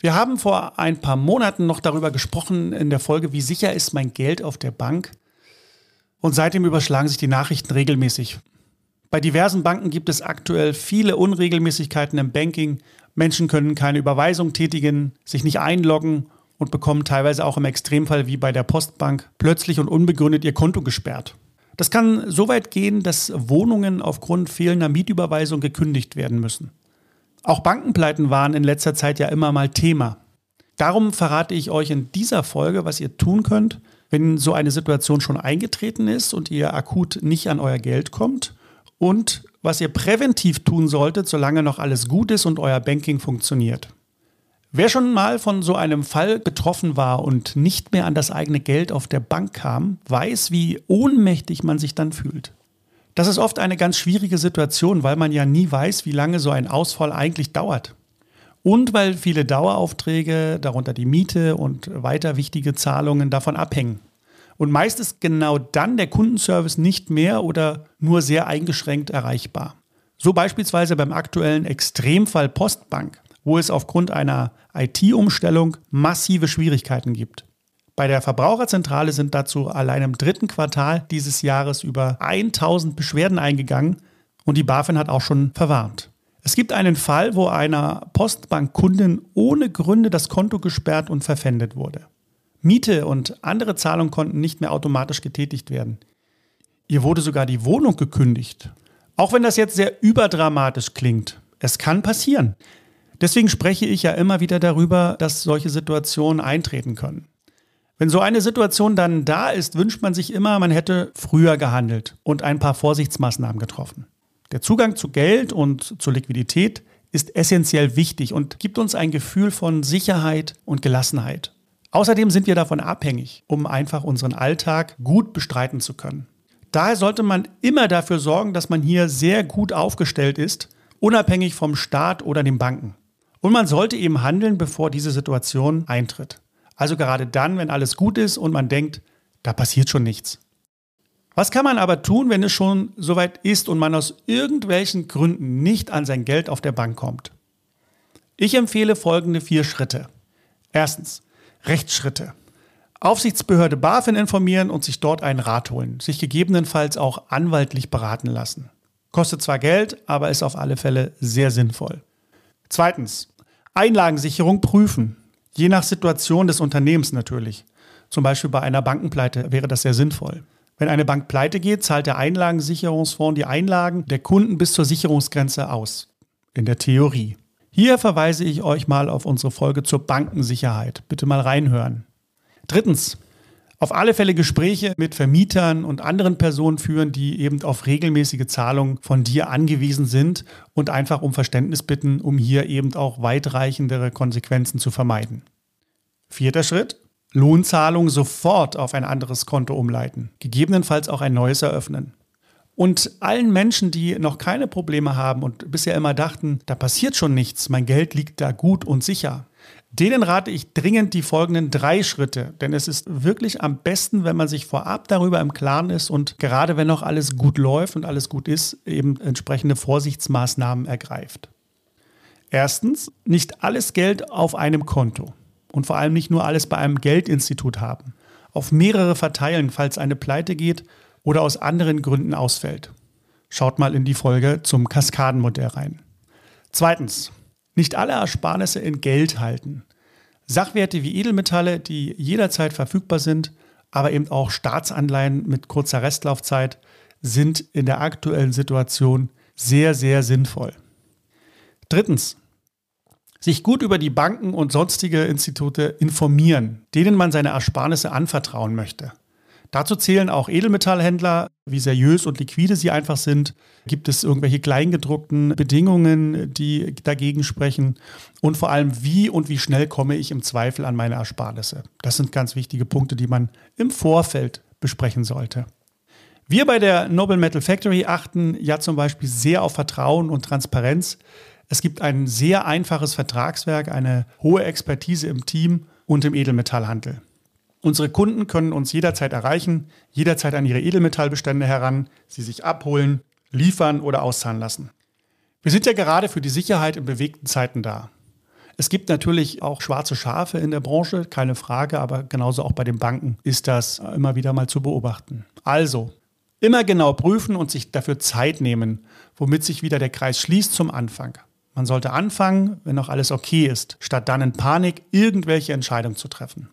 Wir haben vor ein paar Monaten noch darüber gesprochen in der Folge, wie sicher ist mein Geld auf der Bank. Und seitdem überschlagen sich die Nachrichten regelmäßig. Bei diversen Banken gibt es aktuell viele Unregelmäßigkeiten im Banking. Menschen können keine Überweisung tätigen, sich nicht einloggen und bekommen teilweise auch im Extremfall wie bei der Postbank plötzlich und unbegründet ihr Konto gesperrt. Das kann so weit gehen, dass Wohnungen aufgrund fehlender Mietüberweisung gekündigt werden müssen. Auch Bankenpleiten waren in letzter Zeit ja immer mal Thema. Darum verrate ich euch in dieser Folge, was ihr tun könnt, wenn so eine Situation schon eingetreten ist und ihr akut nicht an euer Geld kommt und was ihr präventiv tun solltet, solange noch alles gut ist und euer Banking funktioniert. Wer schon mal von so einem Fall betroffen war und nicht mehr an das eigene Geld auf der Bank kam, weiß, wie ohnmächtig man sich dann fühlt. Das ist oft eine ganz schwierige Situation, weil man ja nie weiß, wie lange so ein Ausfall eigentlich dauert. Und weil viele Daueraufträge, darunter die Miete und weiter wichtige Zahlungen davon abhängen. Und meist ist genau dann der Kundenservice nicht mehr oder nur sehr eingeschränkt erreichbar. So beispielsweise beim aktuellen Extremfall Postbank, wo es aufgrund einer IT-Umstellung massive Schwierigkeiten gibt. Bei der Verbraucherzentrale sind dazu allein im dritten Quartal dieses Jahres über 1000 Beschwerden eingegangen und die BaFin hat auch schon verwarnt. Es gibt einen Fall, wo einer Postbankkundin ohne Gründe das Konto gesperrt und verpfändet wurde. Miete und andere Zahlungen konnten nicht mehr automatisch getätigt werden. Ihr wurde sogar die Wohnung gekündigt. Auch wenn das jetzt sehr überdramatisch klingt, es kann passieren. Deswegen spreche ich ja immer wieder darüber, dass solche Situationen eintreten können. Wenn so eine Situation dann da ist, wünscht man sich immer, man hätte früher gehandelt und ein paar Vorsichtsmaßnahmen getroffen. Der Zugang zu Geld und zur Liquidität ist essentiell wichtig und gibt uns ein Gefühl von Sicherheit und Gelassenheit. Außerdem sind wir davon abhängig, um einfach unseren Alltag gut bestreiten zu können. Daher sollte man immer dafür sorgen, dass man hier sehr gut aufgestellt ist, unabhängig vom Staat oder den Banken. Und man sollte eben handeln, bevor diese Situation eintritt. Also gerade dann, wenn alles gut ist und man denkt, da passiert schon nichts. Was kann man aber tun, wenn es schon soweit ist und man aus irgendwelchen Gründen nicht an sein Geld auf der Bank kommt? Ich empfehle folgende vier Schritte. Erstens, Rechtsschritte. Aufsichtsbehörde BaFin informieren und sich dort einen Rat holen, sich gegebenenfalls auch anwaltlich beraten lassen. Kostet zwar Geld, aber ist auf alle Fälle sehr sinnvoll. Zweitens, Einlagensicherung prüfen. Je nach Situation des Unternehmens natürlich. Zum Beispiel bei einer Bankenpleite wäre das sehr sinnvoll. Wenn eine Bank pleite geht, zahlt der Einlagensicherungsfonds die Einlagen der Kunden bis zur Sicherungsgrenze aus. In der Theorie. Hier verweise ich euch mal auf unsere Folge zur Bankensicherheit. Bitte mal reinhören. Drittens, auf alle Fälle Gespräche mit Vermietern und anderen Personen führen, die eben auf regelmäßige Zahlungen von dir angewiesen sind und einfach um Verständnis bitten, um hier eben auch weitreichendere Konsequenzen zu vermeiden. Vierter Schritt, Lohnzahlung sofort auf ein anderes Konto umleiten, gegebenenfalls auch ein neues eröffnen. Und allen Menschen, die noch keine Probleme haben und bisher immer dachten, da passiert schon nichts, mein Geld liegt da gut und sicher, denen rate ich dringend die folgenden drei Schritte, denn es ist wirklich am besten, wenn man sich vorab darüber im Klaren ist und gerade wenn noch alles gut läuft und alles gut ist, eben entsprechende Vorsichtsmaßnahmen ergreift. Erstens, nicht alles Geld auf einem Konto und vor allem nicht nur alles bei einem Geldinstitut haben. Auf mehrere verteilen, falls eine Pleite geht oder aus anderen Gründen ausfällt. Schaut mal in die Folge zum Kaskadenmodell rein. Zweitens, nicht alle Ersparnisse in Geld halten. Sachwerte wie Edelmetalle, die jederzeit verfügbar sind, aber eben auch Staatsanleihen mit kurzer Restlaufzeit, sind in der aktuellen Situation sehr, sehr sinnvoll. Drittens, sich gut über die Banken und sonstige Institute informieren, denen man seine Ersparnisse anvertrauen möchte. Dazu zählen auch Edelmetallhändler, wie seriös und liquide sie einfach sind. Gibt es irgendwelche kleingedruckten Bedingungen, die dagegen sprechen? Und vor allem, wie und wie schnell komme ich im Zweifel an meine Ersparnisse? Das sind ganz wichtige Punkte, die man im Vorfeld besprechen sollte. Wir bei der Noble Metal Factory achten ja zum Beispiel sehr auf Vertrauen und Transparenz. Es gibt ein sehr einfaches Vertragswerk, eine hohe Expertise im Team und im Edelmetallhandel. Unsere Kunden können uns jederzeit erreichen, jederzeit an ihre Edelmetallbestände heran, sie sich abholen, liefern oder auszahlen lassen. Wir sind ja gerade für die Sicherheit in bewegten Zeiten da. Es gibt natürlich auch schwarze Schafe in der Branche, keine Frage, aber genauso auch bei den Banken ist das immer wieder mal zu beobachten. Also, immer genau prüfen und sich dafür Zeit nehmen, womit sich wieder der Kreis schließt zum Anfang. Man sollte anfangen, wenn noch alles okay ist, statt dann in Panik irgendwelche Entscheidungen zu treffen.